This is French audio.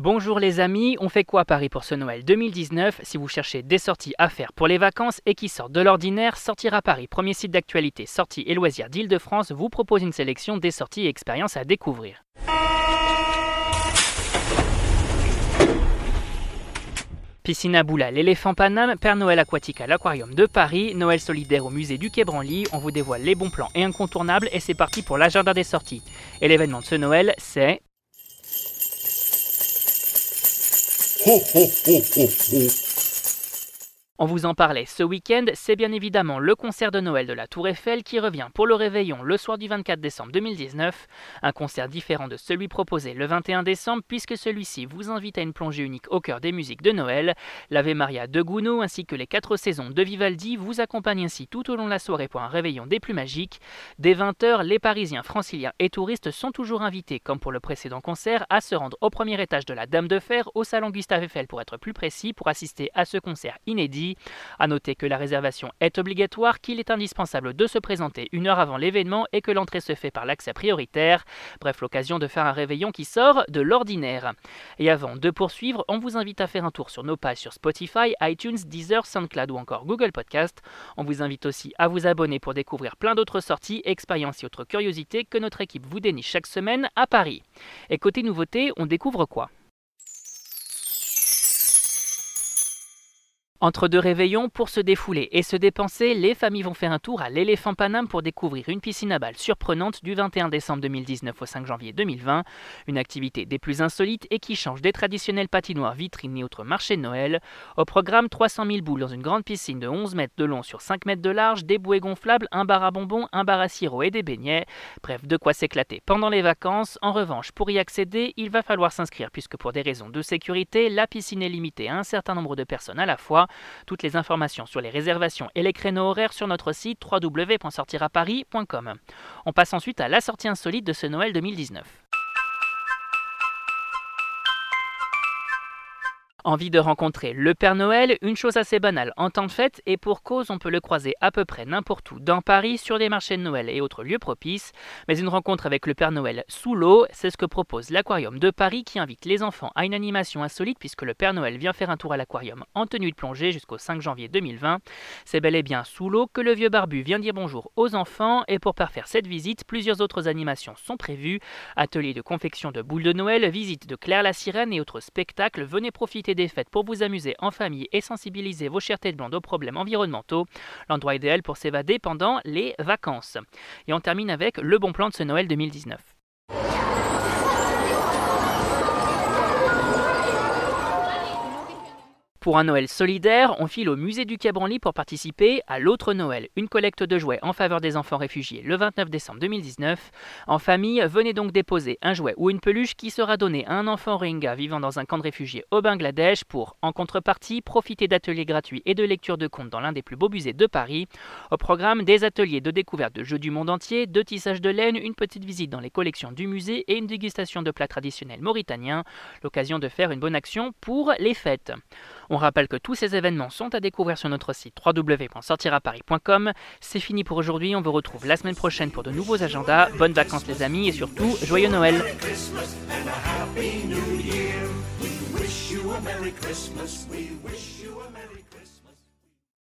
Bonjour les amis, on fait quoi à Paris pour ce Noël 2019 Si vous cherchez des sorties à faire pour les vacances et qui sortent de l'ordinaire, Sortir à Paris, premier site d'actualité sorties et loisirs d'Île-de-France, vous propose une sélection des sorties et expériences à découvrir. Piscine à Boula, l'éléphant Paname, Père Noël aquatique à l'Aquarium de Paris, Noël solidaire au musée du Quai Branly, on vous dévoile les bons plans et incontournables et c'est parti pour l'agenda des sorties. Et l'événement de ce Noël, c'est ho, ho, ho, ho, ho. On vous en parlait ce week-end, c'est bien évidemment le concert de Noël de la Tour Eiffel qui revient pour le réveillon le soir du 24 décembre 2019. Un concert différent de celui proposé le 21 décembre puisque celui-ci vous invite à une plongée unique au cœur des musiques de Noël. L'Ave Maria de Gounod ainsi que les quatre saisons de Vivaldi vous accompagnent ainsi tout au long de la soirée pour un réveillon des plus magiques. Dès 20h, les Parisiens, franciliens et touristes sont toujours invités, comme pour le précédent concert, à se rendre au premier étage de la Dame de Fer, au salon Gustave Eiffel pour être plus précis, pour assister à ce concert inédit. A noter que la réservation est obligatoire, qu'il est indispensable de se présenter une heure avant l'événement et que l'entrée se fait par l'accès prioritaire. Bref, l'occasion de faire un réveillon qui sort de l'ordinaire. Et avant de poursuivre, on vous invite à faire un tour sur nos pages sur Spotify, iTunes, Deezer, SoundCloud ou encore Google Podcast. On vous invite aussi à vous abonner pour découvrir plein d'autres sorties, expériences et autres curiosités que notre équipe vous déniche chaque semaine à Paris. Et côté nouveauté, on découvre quoi? Entre deux réveillons, pour se défouler et se dépenser, les familles vont faire un tour à l'éléphant Paname pour découvrir une piscine à balles surprenante du 21 décembre 2019 au 5 janvier 2020. Une activité des plus insolites et qui change des traditionnelles patinoires, vitrines et autres marchés de Noël. Au programme, 300 000 boules dans une grande piscine de 11 mètres de long sur 5 mètres de large, des bouées gonflables, un bar à bonbons, un bar à sirop et des beignets. Bref, de quoi s'éclater pendant les vacances. En revanche, pour y accéder, il va falloir s'inscrire puisque pour des raisons de sécurité, la piscine est limitée à un certain nombre de personnes à la fois. Toutes les informations sur les réservations et les créneaux horaires sur notre site www.sortiraparis.com. On passe ensuite à la sortie insolite de ce Noël 2019. Envie de rencontrer le Père Noël, une chose assez banale en temps de fête et pour cause on peut le croiser à peu près n'importe où dans Paris, sur des marchés de Noël et autres lieux propices, mais une rencontre avec le Père Noël sous l'eau, c'est ce que propose l'Aquarium de Paris qui invite les enfants à une animation insolite puisque le Père Noël vient faire un tour à l'aquarium en tenue de plongée jusqu'au 5 janvier 2020. C'est bel et bien sous l'eau que le vieux barbu vient dire bonjour aux enfants et pour parfaire cette visite, plusieurs autres animations sont prévues. Atelier de confection de boules de Noël, visite de Claire la sirène et autres spectacles, venez profiter des fêtes pour vous amuser en famille et sensibiliser vos chères têtes blondes aux problèmes environnementaux. L'endroit idéal pour s'évader pendant les vacances. Et on termine avec le bon plan de ce Noël 2019. Pour un Noël solidaire, on file au musée du Quai pour participer à l'autre Noël, une collecte de jouets en faveur des enfants réfugiés le 29 décembre 2019. En famille, venez donc déposer un jouet ou une peluche qui sera donné à un enfant rohingya vivant dans un camp de réfugiés au Bangladesh pour, en contrepartie, profiter d'ateliers gratuits et de lecture de contes dans l'un des plus beaux musées de Paris. Au programme, des ateliers de découverte de jeux du monde entier, de tissage de laine, une petite visite dans les collections du musée et une dégustation de plats traditionnels mauritaniens. L'occasion de faire une bonne action pour les fêtes. On rappelle que tous ces événements sont à découvrir sur notre site www.sortiraparis.com. C'est fini pour aujourd'hui, on vous retrouve la semaine prochaine pour de nouveaux agendas. Bonnes vacances les amis et surtout, joyeux Noël.